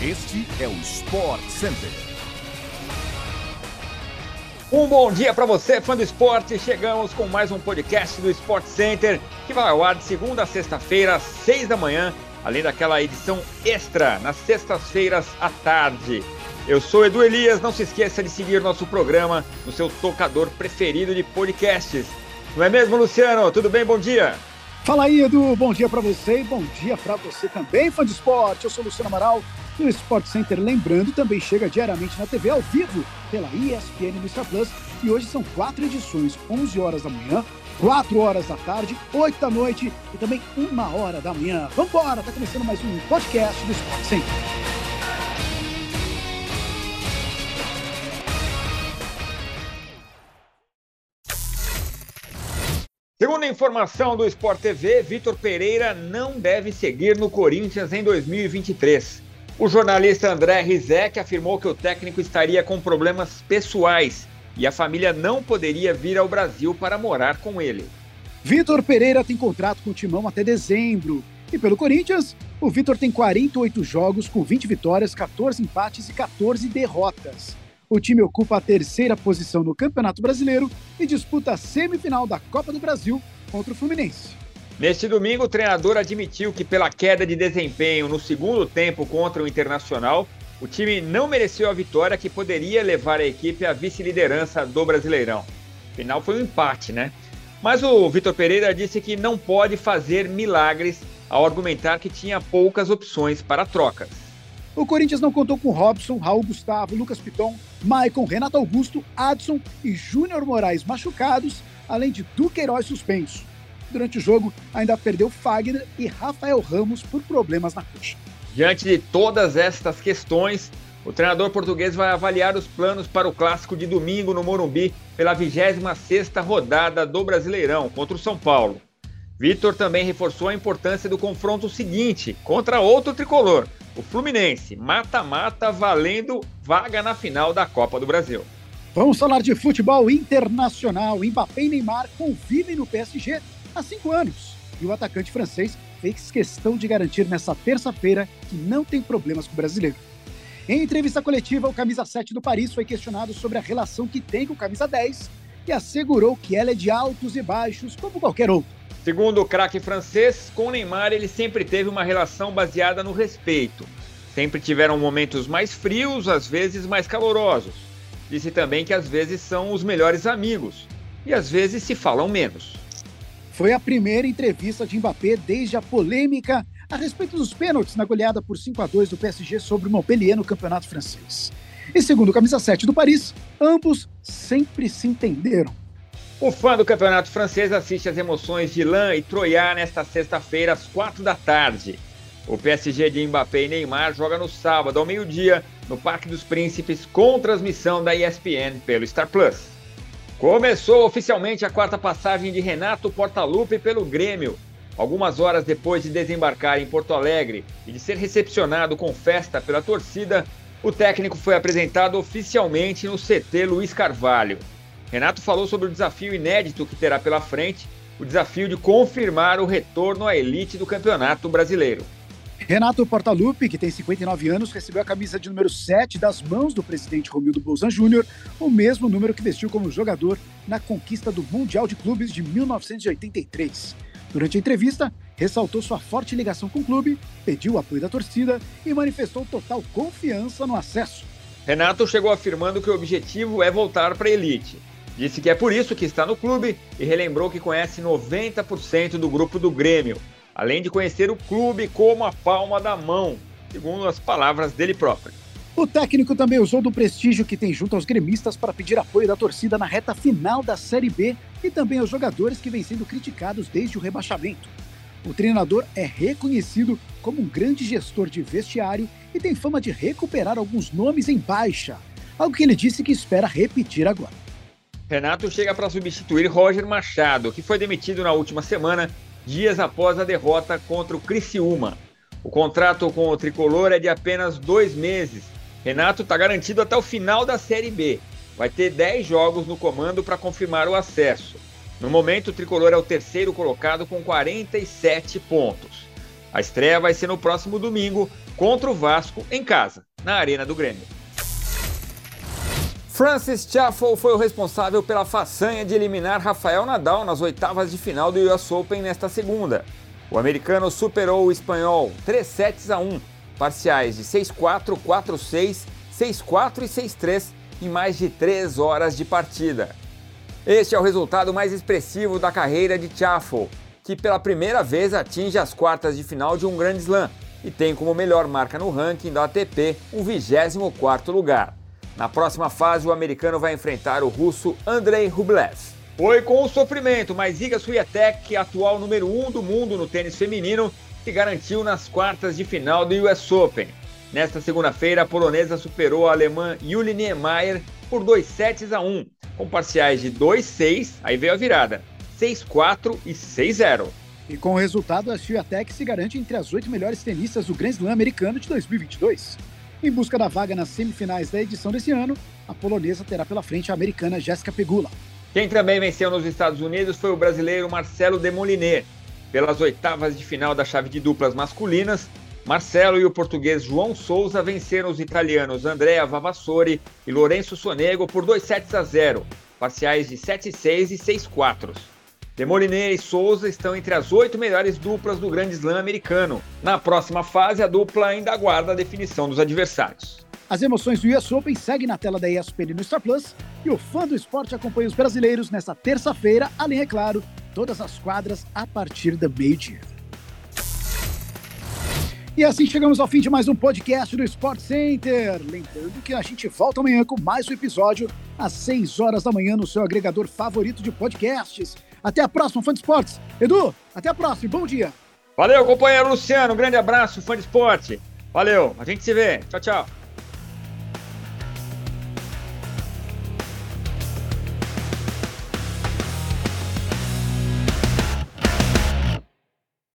Este é o Sport Center. Um bom dia para você, fã do esporte. Chegamos com mais um podcast do Sport Center, que vai ao ar de segunda a sexta-feira, às seis da manhã, além daquela edição extra nas sextas-feiras à tarde. Eu sou Edu Elias, não se esqueça de seguir nosso programa no seu tocador preferido de podcasts. Não é mesmo, Luciano? Tudo bem? Bom dia. Fala aí, Edu. Bom dia para você e bom dia para você também, fã de esporte. Eu sou Luciano Amaral e o Sport Center, lembrando, também chega diariamente na TV ao vivo pela ESPN Star Plus. E hoje são quatro edições, 11 horas da manhã, 4 horas da tarde, 8 da noite e também 1 hora da manhã. Vambora, tá começando mais um podcast do Sport Center. Segundo a informação do Sport TV, Vitor Pereira não deve seguir no Corinthians em 2023. O jornalista André Rizek afirmou que o técnico estaria com problemas pessoais e a família não poderia vir ao Brasil para morar com ele. Vitor Pereira tem contrato com o Timão até dezembro. E pelo Corinthians, o Vitor tem 48 jogos com 20 vitórias, 14 empates e 14 derrotas. O time ocupa a terceira posição no Campeonato Brasileiro e disputa a semifinal da Copa do Brasil contra o Fluminense. Neste domingo, o treinador admitiu que, pela queda de desempenho no segundo tempo contra o Internacional, o time não mereceu a vitória que poderia levar a equipe à vice-liderança do Brasileirão. Afinal, foi um empate, né? Mas o Vitor Pereira disse que não pode fazer milagres ao argumentar que tinha poucas opções para trocas. O Corinthians não contou com Robson, Raul Gustavo, Lucas Piton, Maicon, Renato Augusto, Adson e Júnior Moraes machucados, além de Duqueiroz suspenso. Durante o jogo, ainda perdeu Fagner e Rafael Ramos por problemas na coxa. Diante de todas estas questões, o treinador português vai avaliar os planos para o clássico de domingo no Morumbi pela 26ª rodada do Brasileirão contra o São Paulo. Vitor também reforçou a importância do confronto seguinte contra outro tricolor, o Fluminense. Mata-mata valendo vaga na final da Copa do Brasil. Vamos falar de futebol internacional. Mbappé e Neymar convivem no PSG há cinco anos. E o atacante francês fez questão de garantir nessa terça-feira que não tem problemas com o brasileiro. Em entrevista coletiva, o camisa 7 do Paris foi questionado sobre a relação que tem com o camisa 10 e assegurou que ela é de altos e baixos, como qualquer outro. Segundo o craque francês, com Neymar ele sempre teve uma relação baseada no respeito. Sempre tiveram momentos mais frios, às vezes mais calorosos. Disse também que às vezes são os melhores amigos e às vezes se falam menos. Foi a primeira entrevista de Mbappé desde a polêmica a respeito dos pênaltis na goleada por 5 a 2 do PSG sobre o Montpellier no Campeonato Francês. E segundo o camisa 7 do Paris, ambos sempre se entenderam. O fã do campeonato francês assiste às emoções de Lan e Troyat nesta sexta-feira, às quatro da tarde. O PSG de Mbappé e Neymar joga no sábado, ao meio-dia, no Parque dos Príncipes, com transmissão da ESPN pelo Star Plus. Começou oficialmente a quarta passagem de Renato Portaluppi pelo Grêmio. Algumas horas depois de desembarcar em Porto Alegre e de ser recepcionado com festa pela torcida, o técnico foi apresentado oficialmente no CT Luiz Carvalho. Renato falou sobre o desafio inédito que terá pela frente, o desafio de confirmar o retorno à elite do Campeonato Brasileiro. Renato Portaluppi, que tem 59 anos, recebeu a camisa de número 7 das mãos do presidente Romildo Bolzan Júnior, o mesmo número que vestiu como jogador na conquista do Mundial de Clubes de 1983. Durante a entrevista, ressaltou sua forte ligação com o clube, pediu o apoio da torcida e manifestou total confiança no acesso. Renato chegou afirmando que o objetivo é voltar para a elite Disse que é por isso que está no clube e relembrou que conhece 90% do grupo do Grêmio, além de conhecer o clube como a palma da mão, segundo as palavras dele próprio. O técnico também usou do prestígio que tem junto aos gremistas para pedir apoio da torcida na reta final da Série B e também aos jogadores que vêm sendo criticados desde o rebaixamento. O treinador é reconhecido como um grande gestor de vestiário e tem fama de recuperar alguns nomes em baixa, algo que ele disse que espera repetir agora. Renato chega para substituir Roger Machado, que foi demitido na última semana, dias após a derrota contra o Criciúma. O contrato com o tricolor é de apenas dois meses. Renato está garantido até o final da Série B. Vai ter 10 jogos no comando para confirmar o acesso. No momento, o tricolor é o terceiro colocado com 47 pontos. A estreia vai ser no próximo domingo contra o Vasco em casa, na Arena do Grêmio. Francis Tiafoe foi o responsável pela façanha de eliminar Rafael Nadal nas oitavas de final do US Open nesta segunda. O americano superou o espanhol 3 sets a 1, parciais de 6-4, 4-6, 6-4 e 6-3 em mais de 3 horas de partida. Este é o resultado mais expressivo da carreira de Tiafoe, que pela primeira vez atinge as quartas de final de um Grand Slam e tem como melhor marca no ranking da ATP o 24º lugar. Na próxima fase, o americano vai enfrentar o russo Andrei Rublev. Foi com o sofrimento, mas Iga Swiatek, atual número 1 um do mundo no tênis feminino, se garantiu nas quartas de final do US Open. Nesta segunda-feira, a polonesa superou a alemã Julie Niemeyer por 2 sets a 1, com parciais de 2-6, aí veio a virada, 6-4 e 6-0. E com o resultado, a Swiatek se garante entre as oito melhores tenistas do Grand Slam americano de 2022. Em busca da vaga nas semifinais da edição desse ano, a polonesa terá pela frente a americana Jéssica Pegula. Quem também venceu nos Estados Unidos foi o brasileiro Marcelo Demoliner. Pelas oitavas de final da chave de duplas masculinas, Marcelo e o português João Souza venceram os italianos Andrea Vavassori e Lourenço Sonego por 2 sets a 0, parciais de 7-6 e 6-4. Demoliner e Souza estão entre as oito melhores duplas do Grande Slam americano. Na próxima fase, a dupla ainda aguarda a definição dos adversários. As emoções do US Open seguem na tela da ESPN no Star Plus e o fã do esporte acompanha os brasileiros nesta terça-feira, além, é claro, todas as quadras a partir da meio-dia. E assim chegamos ao fim de mais um podcast do Sport Center. Lembrando que a gente volta amanhã com mais um episódio às 6 horas da manhã no seu agregador favorito de podcasts. Até a próxima, fã de esportes. Edu, até a próxima. Bom dia. Valeu, companheiro Luciano. Um grande abraço, fã de esporte. Valeu, a gente se vê. Tchau, tchau.